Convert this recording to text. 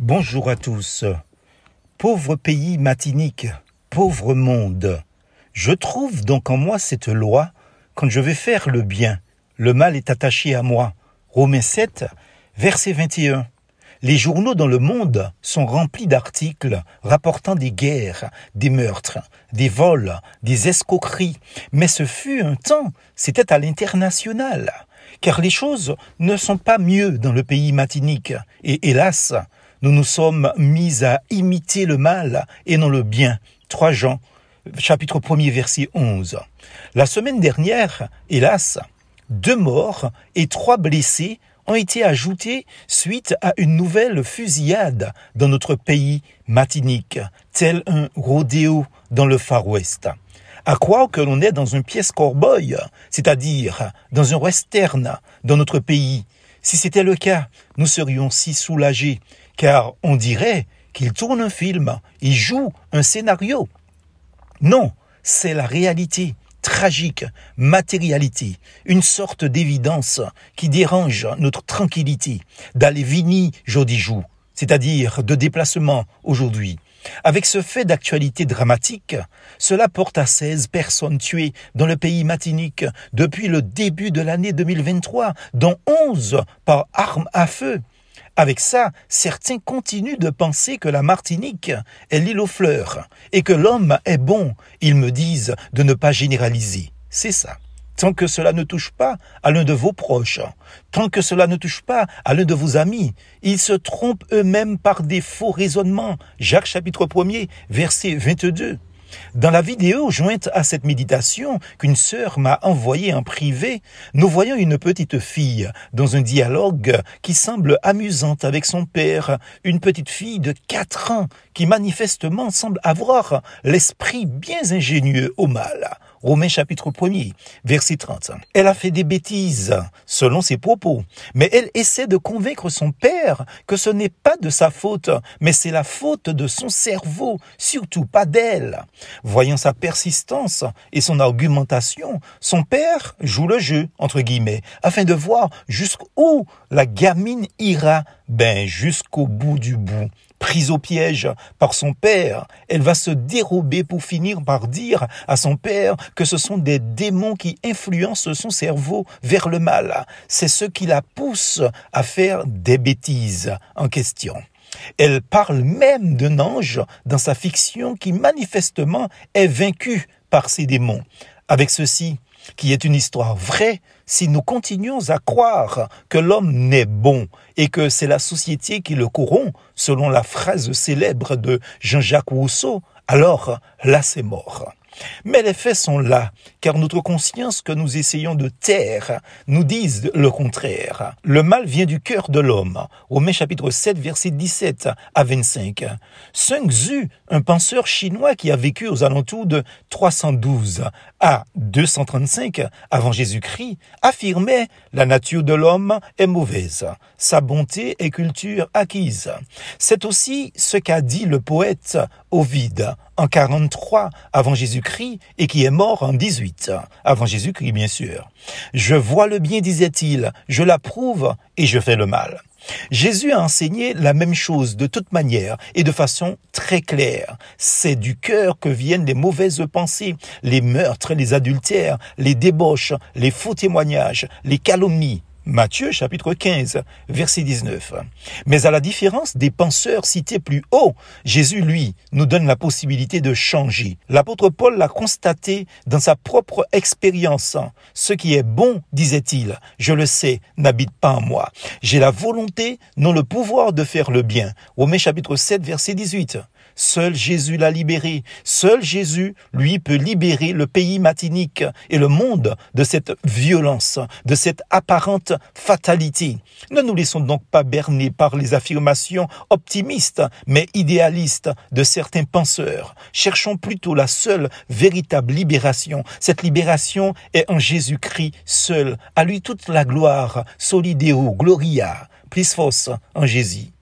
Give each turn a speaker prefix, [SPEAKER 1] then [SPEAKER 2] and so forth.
[SPEAKER 1] Bonjour à tous. Pauvre pays matinique, pauvre monde. Je trouve donc en moi cette loi, quand je vais faire le bien, le mal est attaché à moi. Romains 7, verset 21. Les journaux dans le monde sont remplis d'articles rapportant des guerres, des meurtres, des vols, des escroqueries. Mais ce fut un temps, c'était à l'international. Car les choses ne sont pas mieux dans le pays matinique. Et hélas, nous nous sommes mis à imiter le mal et non le bien. 3 Jean, chapitre 1er, verset 11. La semaine dernière, hélas, deux morts et trois blessés ont été ajoutés suite à une nouvelle fusillade dans notre pays matinique, tel un rodéo dans le Far West. À croire que l'on est dans une pièce cowboy, c'est-à-dire dans un western dans notre pays. Si c'était le cas, nous serions si soulagés, car on dirait qu'il tourne un film, il joue un scénario. Non, c'est la réalité tragique, matérialité, une sorte d'évidence qui dérange notre tranquillité, d'aller vini jeudi jour, c'est-à-dire de déplacement aujourd'hui. Avec ce fait d'actualité dramatique, cela porte à 16 personnes tuées dans le pays matinique depuis le début de l'année 2023, dont 11 par arme à feu. Avec ça, certains continuent de penser que la Martinique est l'île aux fleurs et que l'homme est bon. Ils me disent de ne pas généraliser. C'est ça. Tant que cela ne touche pas à l'un de vos proches, tant que cela ne touche pas à l'un de vos amis, ils se trompent eux-mêmes par des faux raisonnements. Jacques chapitre 1 verset 22. Dans la vidéo jointe à cette méditation qu'une sœur m'a envoyée en privé, nous voyons une petite fille dans un dialogue qui semble amusante avec son père, une petite fille de quatre ans qui manifestement semble avoir l'esprit bien ingénieux au mal. Romains chapitre 1 verset 30. Elle a fait des bêtises, selon ses propos, mais elle essaie de convaincre son père que ce n'est pas de sa faute, mais c'est la faute de son cerveau, surtout pas d'elle. Voyant sa persistance et son argumentation, son père joue le jeu, entre guillemets, afin de voir jusqu'où la gamine ira, ben jusqu'au bout du bout. Prise au piège par son père, elle va se dérober pour finir par dire à son père que ce sont des démons qui influencent son cerveau vers le mal. C'est ce qui la pousse à faire des bêtises en question. Elle parle même d'un ange dans sa fiction qui manifestement est vaincu par ces démons. Avec ceci, qui est une histoire vraie, si nous continuons à croire que l'homme n'est bon et que c'est la société qui le corrompt, selon la phrase célèbre de Jean-Jacques Rousseau, alors là c'est mort. Mais les faits sont là, car notre conscience que nous essayons de taire nous disent le contraire. Le mal vient du cœur de l'homme. Romains chapitre 7, verset 17 à 25. Sun Tzu, un penseur chinois qui a vécu aux alentours de 312 à 235 avant Jésus-Christ, affirmait la nature de l'homme est mauvaise, sa bonté est culture acquise. C'est aussi ce qu'a dit le poète Ovide en 43 avant Jésus-Christ et qui est mort en 18 avant Jésus-Christ, bien sûr. Je vois le bien, disait-il, je l'approuve et je fais le mal. Jésus a enseigné la même chose de toute manière et de façon très claire. C'est du cœur que viennent les mauvaises pensées, les meurtres, les adultères, les débauches, les faux témoignages, les calomnies, Matthieu chapitre 15, verset 19. Mais à la différence des penseurs cités plus haut, Jésus, lui, nous donne la possibilité de changer. L'apôtre Paul l'a constaté dans sa propre expérience. Ce qui est bon, disait-il, je le sais, n'habite pas en moi. J'ai la volonté, non le pouvoir de faire le bien. Romains chapitre 7, verset 18. Seul Jésus l'a libéré. Seul Jésus, lui, peut libérer le pays matinique et le monde de cette violence, de cette apparente fatalité. Ne nous laissons donc pas berner par les affirmations optimistes, mais idéalistes de certains penseurs. Cherchons plutôt la seule véritable libération. Cette libération est en Jésus-Christ seul. À lui toute la gloire. Solideo, Gloria. Plus force en Jésus.